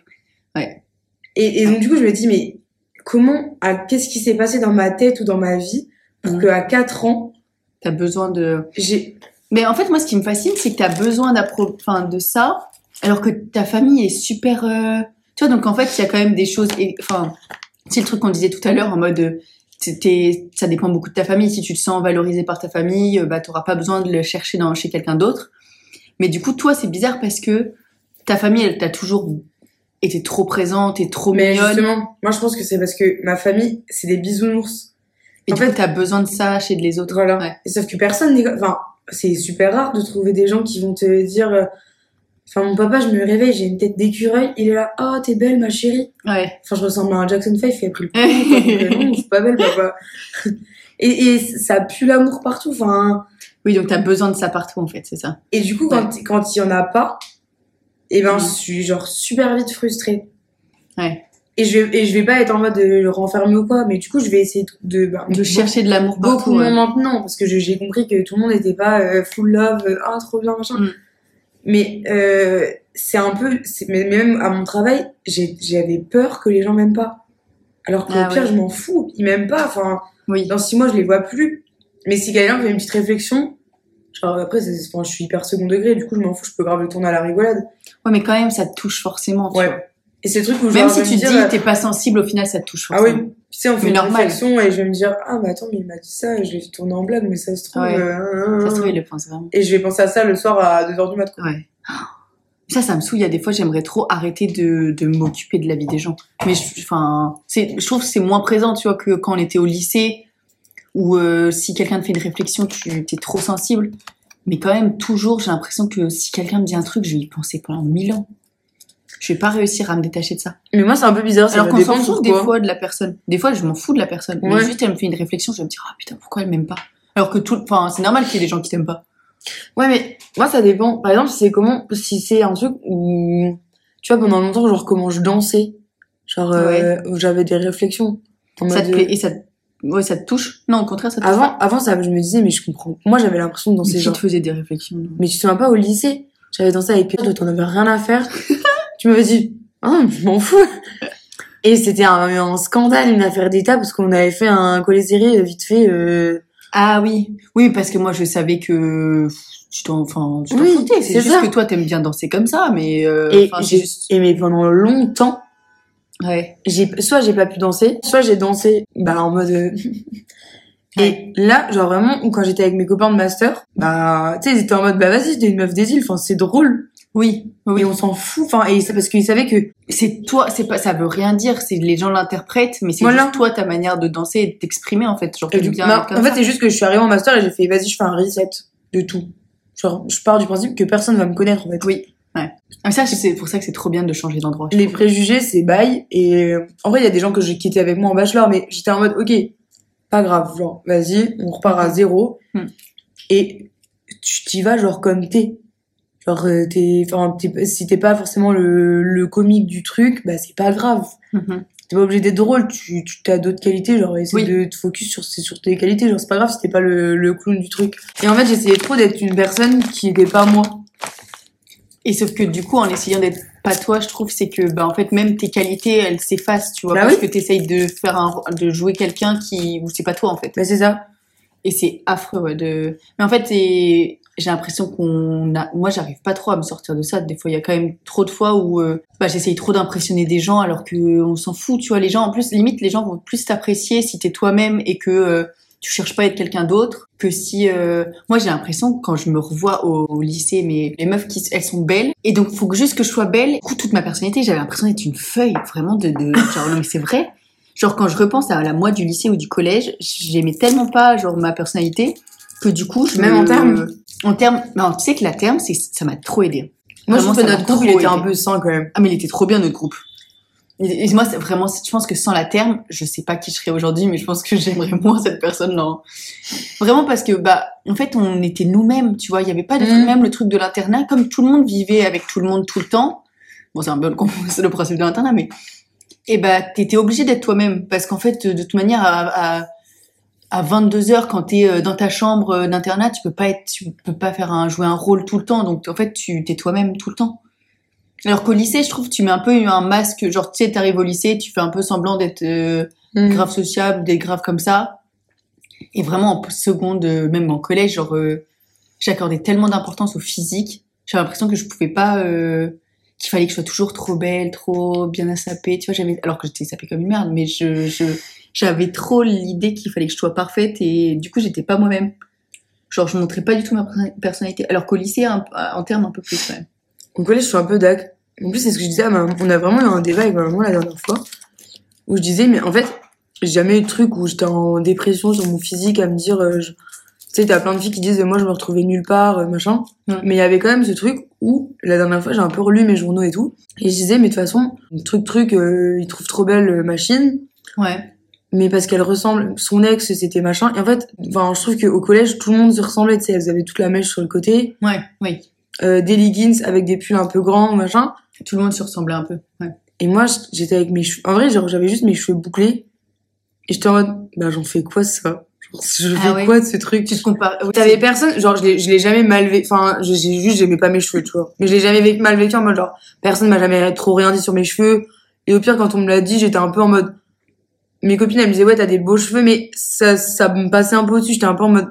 Et, et donc, du coup, je me dis, mais comment, à, qu'est-ce qui s'est passé dans ma tête ou dans ma vie pour Mhm. que à 4 ans, T'as besoin de. j'ai, Mais en fait, moi, ce qui me fascine, c'est que t'as besoin d'appro... enfin, de ça, alors que ta famille est super. euh, Tu vois, donc en fait, il y a quand même des choses. et- Enfin, c'est le truc qu'on disait tout à l'heure en mode. t'es- t'es- ça dépend beaucoup de ta famille. Si tu te sens valorisé par ta famille, euh, bah, t'auras pas besoin de le chercher dans, chez quelqu'un d'autre. Mais du coup, toi, c'est bizarre parce que ta famille, elle t'a toujours été trop présente et trop mais mignonne. justement, moi, je pense que c'est parce que ma famille, c'est des bisounours. Et en fait- t'as besoin de ça chez les autres. Voilà. Ouais. Et sauf que personne n'est, enfin, c'est super rare de trouver des gens qui vont te dire, euh, Enfin, mon papa, je me réveille, j'ai une tête d'écureuil, il est là, oh, t'es belle, ma chérie. Ouais. Enfin, je ressemble à un Jackson 5 qui a pris le coup. non, je suis pas belle, papa. Et, et ça pue l'amour partout. Enfin, Oui, donc t'as besoin de ça partout en fait, c'est ça. et du coup, quand, quand il y en a pas, et ben, Mhm. je suis genre super vite frustrée. Ouais. Et je, vais- et je vais pas être en mode de le renfermer ou quoi, mais du coup, je vais essayer de, ben, De chercher de l'amour beaucoup moins ouais. maintenant parce que j'ai compris que tout le monde n'était pas euh, full love euh, ah trop bien machin Mm. mais euh, c'est un peu mais même à mon travail j'avais peur que les gens m'aiment pas alors qu'au Ah pire ouais. je m'en fous ils m'aiment pas enfin Oui. dans six mois je les vois plus mais si quelqu'un fait une petite réflexion genre après c'est- enfin, je suis hyper second degré du coup je m'en fous je peux grave le tourner à la rigolade Ouais, mais quand même, ça te touche forcément. tu Ouais. vois. et c'est le truc où Même genre, si je tu me dis euh, t'es pas sensible, au final, ça te touche ah oui forcément. tu sais on fait Mais une normal. réflexion et je vais me dire ah bah attends mais il m'a dit ça je vais tourner en blague mais ça se trouve Ouais. euh, Ça se trouve, il le pense vraiment. Et je vais penser à ça le soir à 2h du mat. quoi. Ouais. Ça, ça me saoule. Il y a des fois, j'aimerais trop arrêter de, de m'occuper de la vie des gens. Mais je, enfin, c'est, je trouve que c'est moins présent, tu vois, que quand on était au lycée, où euh, si quelqu'un te fait une réflexion, tu es trop sensible. Mais quand même, toujours, j'ai l'impression que si quelqu'un me dit un truc, je vais y penser pendant mille ans. Je vais pas réussir à me détacher de ça. Mais moi, c'est un peu bizarre. Alors qu'on s'en fout des fois de la personne. Des fois, je m'en fous de la personne. Mais Ouais. juste, elle me fait une réflexion, je vais me dire, ah putain, pourquoi elle m'aime pas? Alors que tout, enfin, c'est normal qu'il y ait des gens qui t'aiment pas. Ouais, mais moi, ça dépend. Par exemple, c'est comment, si c'est un truc où, tu vois, pendant longtemps, genre, comment je dansais. Genre, euh, où j'avais des réflexions. Ça te de- plaît et ça, te- ouais, ça te touche Non, au contraire, ça te touche Avant, avant, ça, je me disais, mais je comprends. Moi, j'avais l'impression de Mais danser qui genre. te faisait des réflexions non? Mais tu te souviens pas au lycée? J'avais dansé avec Pierre, t'en avais rien à faire. tu m'avais dit, ah, je m'en fous. Et c'était un, un scandale, une affaire d'État, parce qu'on avait fait un collet serré vite fait, euh, Ah oui, oui, parce que moi je savais que tu t'en, enfin, tu t'en Oui, foutais. C'est juste ça. que toi t'aimes bien danser comme ça, mais euh, et j'ai juste... aimé pendant longtemps. Ouais. j'ai soit j'ai pas pu danser, soit j'ai dansé bah en mode euh, et là genre vraiment quand j'étais avec mes copains de master, bah tu sais ils étaient en mode bah vas-y, t'es une meuf des îles, enfin c'est drôle Oui, oui. et on s'en fout enfin et c'est parce qu'ils savaient que C'est toi, c'est pas, ça veut rien dire. C'est les gens l'interprètent, mais c'est Voilà. juste toi ta manière de danser et de t'exprimer en fait. Genre du- bien non, comme en fait c'est juste que je suis arrivée en master et j'ai fait vas-y, je fais un reset de tout. Genre je pars du principe que personne va me connaître en fait. Oui. Ouais. Mais ça, c'est pour ça que c'est trop bien de changer d'endroit. Les préjugés c'est bail et euh, en vrai il y a des gens que j'ai quitté avec moi en bachelor mais j'étais en mode OK, pas grave, genre vas-y, on repart à zéro. Hmm. et tu t'y vas genre comme t'es. Genre euh, t'es, enfin si t'es pas forcément le, le comique du truc, bah c'est pas grave. Mhm. T'es pas obligé d'être drôle, tu, tu as d'autres qualités, genre essaie Oui. de te focus sur, sur tes qualités, genre c'est pas grave si t'es pas le, le clown du truc. Et en fait j'essayais trop d'être une personne qui était pas moi. Et sauf que du coup, en essayant d'être pas toi, je trouve, c'est que, bah, en fait, même tes qualités, elles s'effacent, tu vois, Bah parce oui. que t'essayes de faire un, de jouer quelqu'un qui, où c'est pas toi, en fait. Bah c'est ça. Et c'est affreux, ouais, de... Mais en fait, j'ai l'impression qu'on a... Moi, j'arrive pas trop à me sortir de ça. Des fois, il y a quand même trop de fois où euh, bah, j'essaye trop d'impressionner des gens alors que on s'en fout, tu vois. Les gens, en plus, limite, les gens vont plus t'apprécier si t'es toi-même et que euh, tu cherches pas à être quelqu'un d'autre que si... euh, Moi, j'ai l'impression, que quand je me revois au, au lycée, mais les meufs, qui, elles sont belles. Et donc, faut que juste que je sois belle. Du coup, toute ma personnalité, j'avais l'impression d'être une feuille, vraiment, de... de... Genre, non, mais c'est vrai. Genre quand je repense à la moi du lycée ou du collège, j'aimais tellement pas genre ma personnalité que du coup je Même me- en termes en termes non, tu sais que la terme c'est ça m'a trop aidé. Moi je trouve que notre groupe il était un peu sain quand même. Ah mais il était trop bien notre groupe. Et, moi c'est vraiment je pense que sans la terme, je sais pas qui je serais aujourd'hui mais je pense que j'aimerais moins cette personne là. Vraiment parce que bah en fait on était nous-mêmes, tu vois, il y avait pas de truc même le truc de l'internat. Comme tout le monde vivait avec tout le monde tout le temps. Bon c'est un peu le, principe de l'internat mais et bah t'étais obligé d'être toi-même. Parce qu'en fait de toute manière à, à, à 22 heures quand t'es euh, dans ta chambre euh, d'internat tu peux pas être tu peux pas faire un jouer un rôle tout le temps. Donc en fait tu t'es toi-même tout le temps alors qu'au lycée je trouve tu mets un peu un masque genre tu sais t'arrives au lycée tu fais un peu semblant d'être euh, Mm. grave sociable d'être grave comme ça et vraiment en seconde euh, même en collège genre euh, j'accordais tellement d'importance au physique j'avais l'impression que je pouvais pas qu'il fallait que je sois toujours trop belle, trop bien à saper, tu vois, j'avais, alors que j'étais sapée comme une merde, mais je, je, j'avais trop l'idée qu'il fallait que je sois parfaite et du coup, j'étais pas moi-même. Genre, je montrais pas du tout ma perso- personnalité. Alors qu'au lycée, un- en termes un peu plus, quand même. Au collège, je suis un peu dac. En plus, c'est ce que je disais ma maman. On a vraiment eu un débat avec ma maman la dernière fois. Où je disais, mais en fait, j'ai jamais eu de truc où j'étais en dépression sur mon physique à me dire, euh, je- Tu sais, t'as plein de filles qui disent, moi, je me retrouvais nulle part, euh, machin. Mais il y avait quand même ce truc où, la dernière fois, j'ai un peu relu mes journaux et tout. Et je disais, mais de toute façon, truc, truc, euh, il trouve trop belle, euh, machine. Ouais. Mais parce qu'elle ressemble, son ex, c'était machin. Et en fait, enfin, je trouve qu'au collège, tout le monde se ressemblait, tu sais, elles avaient toute la mèche sur le côté. Ouais, oui. Euh, des leggings avec des pulls un peu grands, machin. Tout le monde se ressemblait un peu. Ouais. Et moi, j'étais avec mes cheveux. En vrai, genre, j'avais juste mes cheveux bouclés. Et j'étais en mode, bah, j'en fais quoi, ça? Genre, je Ah fais ouais. quoi de ce truc? Tu te compares. oui, T'avais personne, genre, je l'ai, jamais mal vécu, enfin, j'ai juste, j'aimais pas mes cheveux, tu vois. Mais je l'ai jamais mal vécu en mode, genre, personne m'a jamais trop rien dit sur mes cheveux. Et au pire, quand on me l'a dit, j'étais un peu en mode, mes copines, elles me disaient, ouais, t'as des beaux cheveux, mais ça, ça me passait un peu au-dessus. J'étais un peu en mode,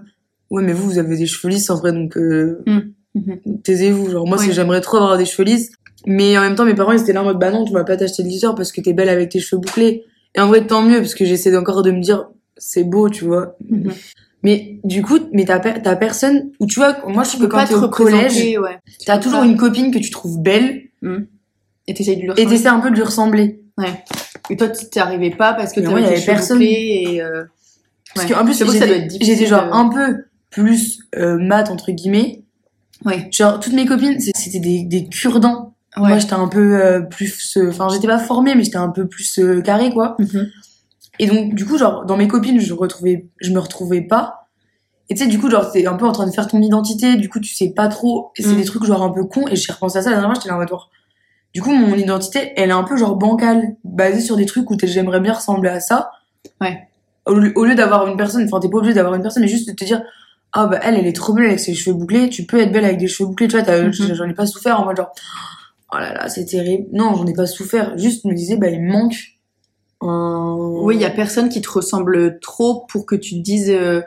ouais, mais vous, vous avez des cheveux lisses, en vrai, donc, euh, Mhm. taisez-vous. Genre, moi, j'aimerais trop avoir des cheveux lisses. Mais en même temps, mes parents, ils étaient là en mode, bah non, tu vas pas t'acheter de lisseur parce que t'es belle avec tes cheveux bouclés. Et en vrai, tant mieux, parce que j'essaie encore de me dire, c'est beau, tu vois. Mhm. Mais du coup, mais t'as, t'as personne, ou tu vois, moi je trouve peux que quand t'es te au collège, ouais. t'as toujours pas. une copine que tu trouves belle, Et t'essayes de lui et ressembler. t'essaies un peu de lui ressembler. Ouais. Et toi, tu t'y arrivais pas parce que t'avais tes avait cheveux personne. bouclés et. Euh... Parce ouais. plus, que ça doit j'étais, genre un peu plus euh, mat, entre guillemets. Ouais. Genre, toutes mes copines, c'était des, des cure-dents. Ouais. Moi, j'étais un peu euh, plus... euh, Enfin, j'étais pas formée, mais j'étais un peu plus euh, carré, quoi. Mhm. Et donc, du coup, genre, dans mes copines, je retrouvais, je me retrouvais pas. Et tu sais, du coup, genre, t'es un peu en train de faire ton identité, du coup, tu sais pas trop. C'est Mm. des trucs, genre, un peu cons. Et j'ai repensé à ça la dernière fois, j'étais là en mode, Du coup, mon identité, elle est un peu, genre, bancale, basée sur des trucs où t'es- j'aimerais bien ressembler à ça. Ouais. Au, lieu- au lieu d'avoir une personne, enfin, t'es pas obligé d'avoir une personne, mais juste de te dire, ah, bah, elle, elle est trop belle avec ses cheveux bouclés, tu peux être belle avec des cheveux bouclés, tu vois, Mhm. j'en ai pas souffert en mode, genre, oh là là, c'est terrible. Non, j'en ai pas souffert. Juste, je me disais, bah, il me manque un... Oui, il y a personne qui te ressemble trop pour que tu te dises euh,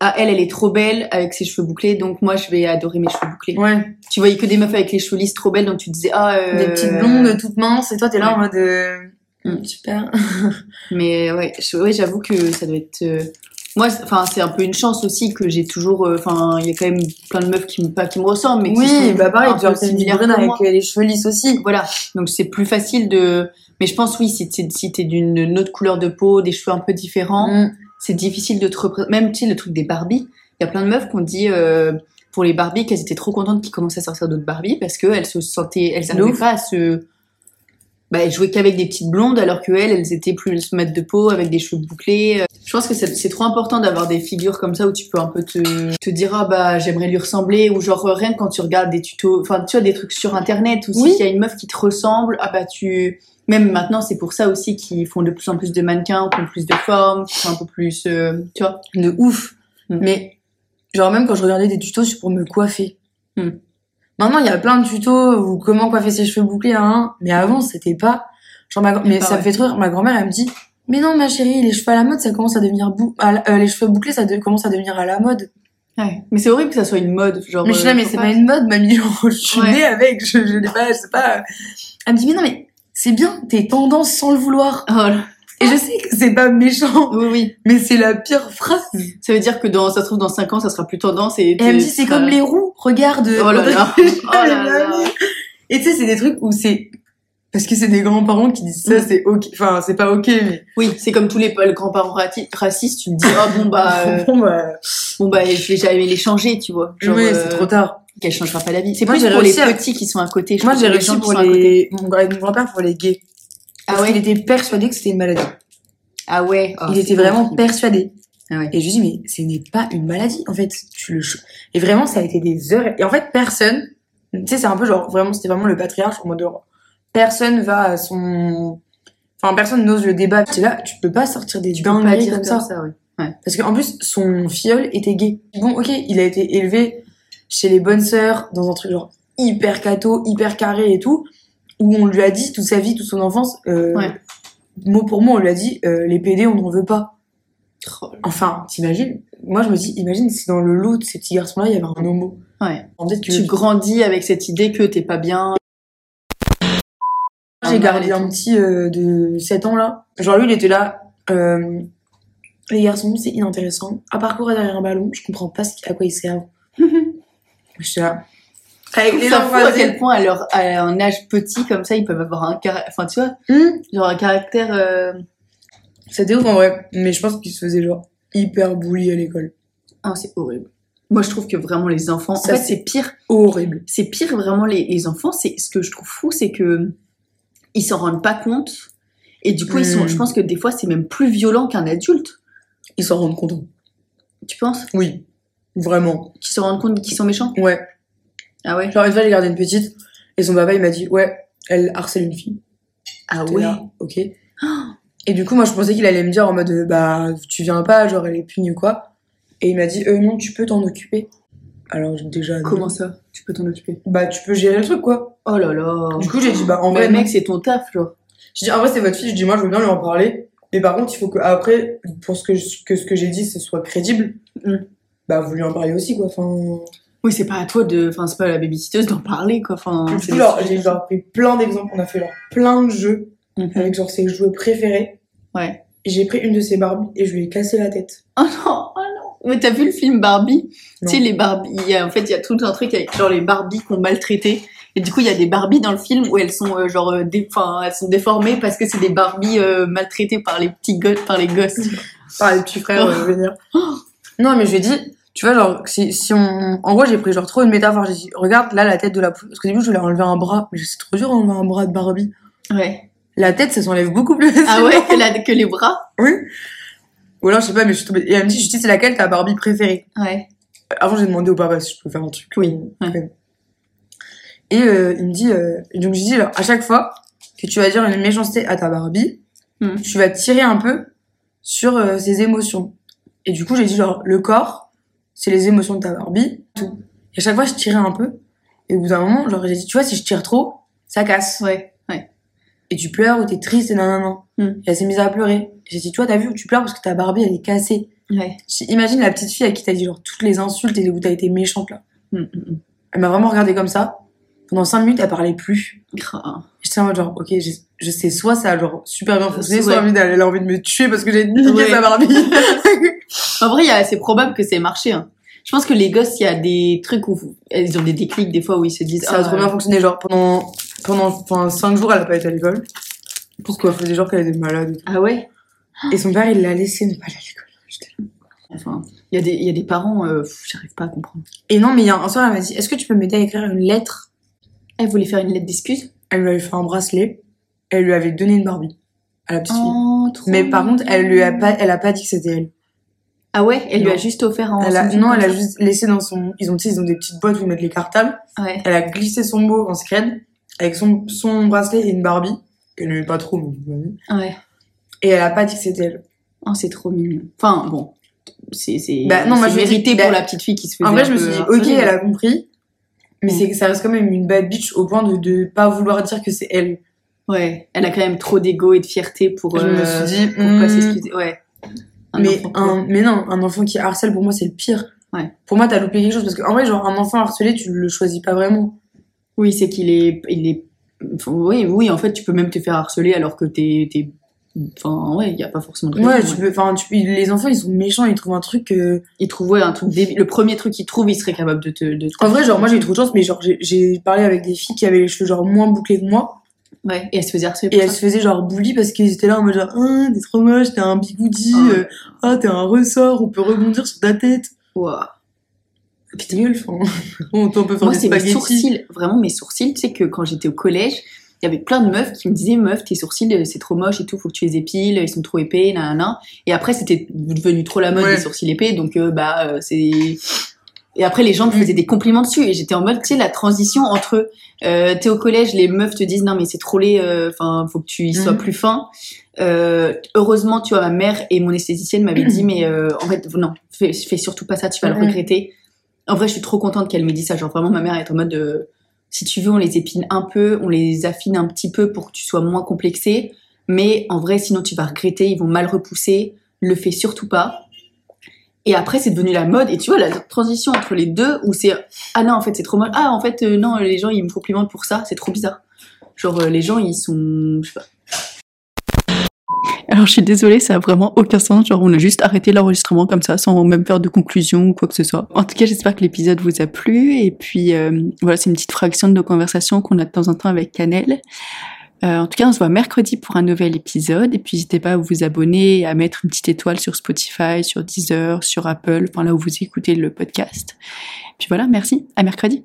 ah elle elle est trop belle avec ses cheveux bouclés donc moi je vais adorer mes cheveux bouclés. Ouais. Tu voyais que des meufs avec les cheveux lisses trop belles donc tu te disais ah euh, Des petites blondes toutes minces, et toi, t'es là ouais. en mode, euh, Mm. super. Mais ouais, j'avoue que ça doit être. Euh, Moi, c'est- enfin, c'est un peu une chance aussi que j'ai toujours. euh, Enfin, il y a quand même plein de meufs qui me pas qui me ressemblent, mais qui Oui, sont bah pareil, genre, similaires avec moi. euh, les cheveux lisses aussi. Voilà, donc c'est plus facile de. Mais je pense oui, si t'es si t'es d'une autre couleur de peau, des cheveux un peu différents, Mm. c'est difficile de te représenter. Même tu sais le truc des Barbies, il y a plein de meufs qui ont dit euh, pour les Barbies qu'elles étaient trop contentes qu'ils commençaient à sortir d'autres Barbies parce qu'elles se sentaient, elles n'arrivaient pas à se bah, elles jouaient qu'avec des petites blondes alors que elles, elles étaient plus mètres de peau avec des cheveux bouclés. Je pense que c'est c'est trop important d'avoir des figures comme ça où tu peux un peu te, te dire ah bah j'aimerais lui ressembler ou genre rien que quand tu regardes des tutos, enfin tu vois des trucs sur internet ou Oui. s'il y a une meuf qui te ressemble ah bah tu même maintenant c'est pour ça aussi qu'ils font de plus en plus de mannequins qui ont plus de forme, qui sont un peu plus euh, tu vois. de ouf. Mm. Mais, genre, même quand je regardais des tutos c'est pour me coiffer. Mm. Maintenant, il y a plein de tutos où comment coiffer ses cheveux bouclés, hein. Mais avant, c'était pas. Genre, ma... mais pas, ça me fait trop rire. Ma grand-mère, elle me dit, mais non, ma chérie, les cheveux à la mode, ça commence à devenir bou... à la- euh, les cheveux bouclés, ça de- commence à devenir à la mode. Ouais. Mais c'est horrible que ça soit une mode genre. mais je suis là, euh, mais c'est pas une mode, mamie. Je suis Ouais. née avec, je, je l'ai pas, je sais pas. Elle me dit, mais non, mais c'est bien, t'es tendance sans le vouloir. Oh là. Et je sais que c'est pas méchant, Oui oui. mais c'est la pire phrase. Ça veut dire que dans ça se trouve dans 5 ans ça sera plus tendance et. Et elle me dit, c'est comme les roues, regarde. Oh là là. Oh là là. Et tu sais, c'est des trucs où c'est... Parce que c'est des grands-parents qui disent ça, c'est ok. Enfin, c'est pas ok, mais... Oui, c'est comme tous les, les grands-parents racistes, tu te dis, oh bon bah, euh, Bon, bah... bon bah, je vais jamais les changer, tu vois. Genre, oui, euh, c'est trop tard. Qu'elle changera pas la vie. C'est Moi, plus pour les à- petits qui sont à côté. je Moi, j'ai réussi pour les... Mon gra- mon grand-père pour les gays. Ah ouais? qu'il était persuadé que c'était une maladie. Ah ouais. Oh, Il était vraiment horrible. persuadé. Ah ouais. Et je lui dis, mais ce n'est pas une maladie, en fait. Tu le... Et vraiment, ça a été des heures. Et en fait, personne... Tu sais, c'est un peu genre... Vraiment, c'était vraiment le patriarche en mode... Personne va à son... Enfin, personne n'ose le débat. Tu es là, tu peux pas sortir des dingueries comme comme ça. ça, ouais. Parce qu'en plus, son filleul était gay. Bon, ok, il a été élevé chez les bonnes sœurs, dans un truc genre hyper cato, hyper carré et tout, où on lui a dit toute sa vie, toute son enfance, euh, Ouais. mot pour mot, on lui a dit, euh, les PD, on n'en veut pas. Oh, Enfin, t'imagines? Moi, je me dis, imagine si dans le lot de ces petits garçons-là, il y avait un homo. Ouais. Peut-être que Tu grandis avec cette idée que t'es pas bien. J'ai gardé un petit euh, de 7 ans là. Genre lui, il était là. Euh, les garçons, c'est inintéressant. À parcourir derrière un ballon, je comprends pas à quoi ils servent. Je suis là. Avec les fout à quel point à, leur, à un âge petit comme ça, ils peuvent avoir un caractère, enfin tu vois, Hum, genre un caractère. euh, C'était ouf en vrai. Mais je pense qu'ils se faisaient genre hyper bully à l'école. Ah, c'est horrible. Moi, je trouve que vraiment les enfants, Ça, en fait, c'est c'est pire. Horrible. C'est pire vraiment les, les enfants. C'est ce que je trouve fou, c'est que ils s'en rendent pas compte. Et du coup, ils sont. Je pense que des fois, c'est même plus violent qu'un adulte. Ils s'en rendent compte. Tu penses? Oui. Vraiment. Qu'ils se rendent compte qu'ils sont méchants? Ouais. Ah ouais? Genre, une fois, j'ai gardé une petite, et son papa, il m'a dit, ouais, elle harcèle une fille. Ah ouais? là, ok. Et du coup, moi, je pensais qu'il allait me dire en mode, bah, tu viens pas, genre, elle est punie ou quoi. Et il m'a dit, euh, non, tu peux t'en occuper. Alors, déjà. non. Comment ça? Tu peux t'en occuper? Bah, tu peux gérer le truc, quoi. Oh là là. Du coup, j'ai dit, bah, en vrai, mec, mec, c'est ton taf, genre. je dis, en vrai, c'est votre fille. Je dis, moi, je veux bien lui en parler. Mais par contre, il faut que, après, pour ce que, je- que ce que j'ai dit, ce soit crédible. Mm. Bah, vous lui en parlez aussi, quoi. Enfin. Oui, c'est pas à toi de. Enfin, c'est pas à la babysitteuse d'en parler, quoi. Enfin, Du coup, genre, j'ai genre pris plein d'exemples. On a fait genre plein de jeux Mhm. avec genre ses jouets préférés. Ouais. J'ai pris une de ses Barbies et je lui ai cassé la tête. Oh non. Mais t'as vu le film Barbie? Tu sais, les Barbie. il y a- en fait, il y a tout un truc avec genre les Barbies qu'on maltraité. Et du coup, il y a des Barbies dans le film où elles sont euh, genre, euh, dé- enfin, elles sont déformées parce que c'est des Barbies euh, maltraitées par les petits gosses, par les gosses. Par les petits frères, euh, venir. Non, mais je lui ai dit, tu vois, genre, si, si on. En gros, j'ai pris genre trop une métaphore. J'ai dit, regarde là la tête de la. Parce qu'au début, je voulais enlever un bras. Mais c'est trop dur d'enlever un bras de Barbie. Ouais. La tête, ça s'enlève beaucoup plus. Ah ouais, que, la- que les bras? Oui. Ou alors, je sais pas, mais je suis tombée. Et elle me dit, je dis, c'est laquelle ta Barbie préférée? Ouais. Avant, j'ai demandé au papa si je pouvais faire un truc. Oui. Et euh, il me dit, euh, donc je dis, alors, à chaque fois que tu vas dire une méchanceté à ta Barbie, Hmm. tu vas tirer un peu sur euh, ses émotions. Et du coup, j'ai dit, genre, le corps, c'est les émotions de ta Barbie, tout. Et à chaque fois, je tirais un peu. Et au bout d'un moment, genre, j'ai dit, tu vois, si je tire trop, ça casse. Ouais. Et tu pleures ou t'es triste et nan, nan, nan. Hmm. Et elle s'est mise à pleurer. J'ai dit, toi, t'as vu où tu pleures parce que ta Barbie, elle est cassée. Ouais. Imagine la petite fille à qui t'as dit, genre, toutes les insultes et où t'as été méchante, là. Mm, mm, mm. Elle m'a vraiment regardé comme ça. Pendant cinq minutes, elle parlait plus. J'étais en mode genre, ok, je, je sais, soit ça a genre super bien fonctionné, Ouais. soit envie elle a envie de me tuer parce que j'ai niqué Ouais. sa Barbie. En vrai, c'est probable que ça ait marché. Hein. Je pense que les gosses, il y a des trucs où ils ont des déclics des fois où ils se disent ça a ah, trop bien fonctionné, genre pendant, pendant, enfin, cinq jours, elle a pas été à l'école. Pourquoi? Elle faisait genre qu'elle était malade. Ah ouais? Et son père, il l'a laissé ne pas aller à l'école. J'étais. Enfin, il y a des, y a des parents, euh, j'arrive pas à comprendre. Et non, mais il y a un soir, elle m'a dit, est-ce que tu peux m'aider à écrire une lettre? Elle voulait faire une lettre d'excuse? Elle lui avait fait un bracelet. Elle lui avait donné une Barbie. À la petite fille. Oh, trop Mais par contre, elle lui a pas, elle a pas dit que c'était elle. Ah ouais? Elle lui a juste offert en. Elle a, non, elle a juste laissé dans son, ils ont, ils ont des petites boîtes où ils mettent les cartables. Ouais. Elle a glissé son mot en scred avec son, son bracelet et une Barbie, qu'elle n'aimait pas trop, mais. Ouais. et elle a pas dit que c'était elle. Oh, c'est trop mignon. Enfin, bon. C'est Bah, non, moi, c'est je me dis- mérité bah, pour la petite fille qui se faisait. En vrai, je me suis dit, ok, elle a compris, mais Mm. c'est que ça reste quand même une bad bitch au point de, de pas vouloir dire que c'est elle. Ouais. Elle a quand même trop d'ego et de fierté pour. Je me euh, suis dit, Pour hmm, pas s'excuser. Ouais. Un mais, un, mais non, un enfant qui harcèle, pour moi, c'est le pire. Ouais. Pour moi, t'as loupé quelque chose, parce qu'en vrai, genre, un enfant harcelé, tu le choisis pas vraiment. Oui, c'est qu'il est, il est, enfin, oui, oui, en fait, tu peux même te faire harceler alors que t'es, t'es, enfin, ouais, il y a pas forcément de raison. Ouais, tu peux, enfin, tu, les enfants, ils sont méchants, ils trouvent un truc, euh, Il trouve, ouais, un truc débile. Le premier truc qu'il trouve, il serait capable de te, de te- En vrai, genre, moi, j'ai eu trop de chance, mais genre, j'ai- j'ai parlé avec des filles qui avaient les cheveux, genre, moins bouclés que moi. Ouais, et elle se faisait harceler Et pour elles ça. se faisaient, genre, bully parce qu'ils étaient là en mode, genre, ah, t'es trop moche, t'es un bigoudi, Ah. euh, ah, t'es un ressort, on peut rebondir sur ta tête. Ouah. Ta gueule, on peut faire Moi, c'est mes sourcils, vraiment mes sourcils. Tu sais que quand j'étais au collège, il y avait plein de meufs qui me disaient, meuf, tes sourcils, euh, c'est trop moche et tout, faut que tu les épiles, ils sont trop épais, nanana. Et après, c'était devenu trop la mode Ouais. des sourcils épais, donc, euh, bah, euh, c'est, et après, les gens me faisaient des compliments dessus, et j'étais en mode, tu sais, la transition entre, euh, t'es au collège, les meufs te disent, non, mais c'est trop laid, euh, enfin, faut que tu y sois Mhm. plus fin. Euh, heureusement, tu vois, ma mère et mon esthéticienne m'avaient dit, mais euh, en fait, non, fais, fais surtout pas ça, tu vas le regretter. En vrai, je suis trop contente qu'elle m'ait dit ça. Genre, vraiment, ma mère est en mode de, si tu veux, on les épine un peu, on les affine un petit peu pour que tu sois moins complexé. Mais en vrai, sinon, tu vas regretter, ils vont mal repousser. Le fais surtout pas. Et après, c'est devenu la mode. Et tu vois, la transition entre les deux, où c'est, ah non, en fait, c'est trop moche. Ah, en fait, euh, non, les gens, ils me complimentent pour ça. C'est trop bizarre. Genre, euh, les gens, ils sont, je sais pas. Alors je suis désolée, ça a vraiment aucun sens. Genre on a juste arrêté l'enregistrement comme ça, sans même faire de conclusion ou quoi que ce soit. En tout cas, j'espère que l'épisode vous a plu. Et puis euh, voilà, c'est une petite fraction de nos conversations qu'on a de temps en temps avec Canel. Euh, en tout cas, on se voit mercredi pour un nouvel épisode. Et puis, n'hésitez pas à vous abonner, à mettre une petite étoile sur Spotify, sur Deezer, sur Apple, enfin là où vous écoutez le podcast. Puis voilà, merci. À mercredi.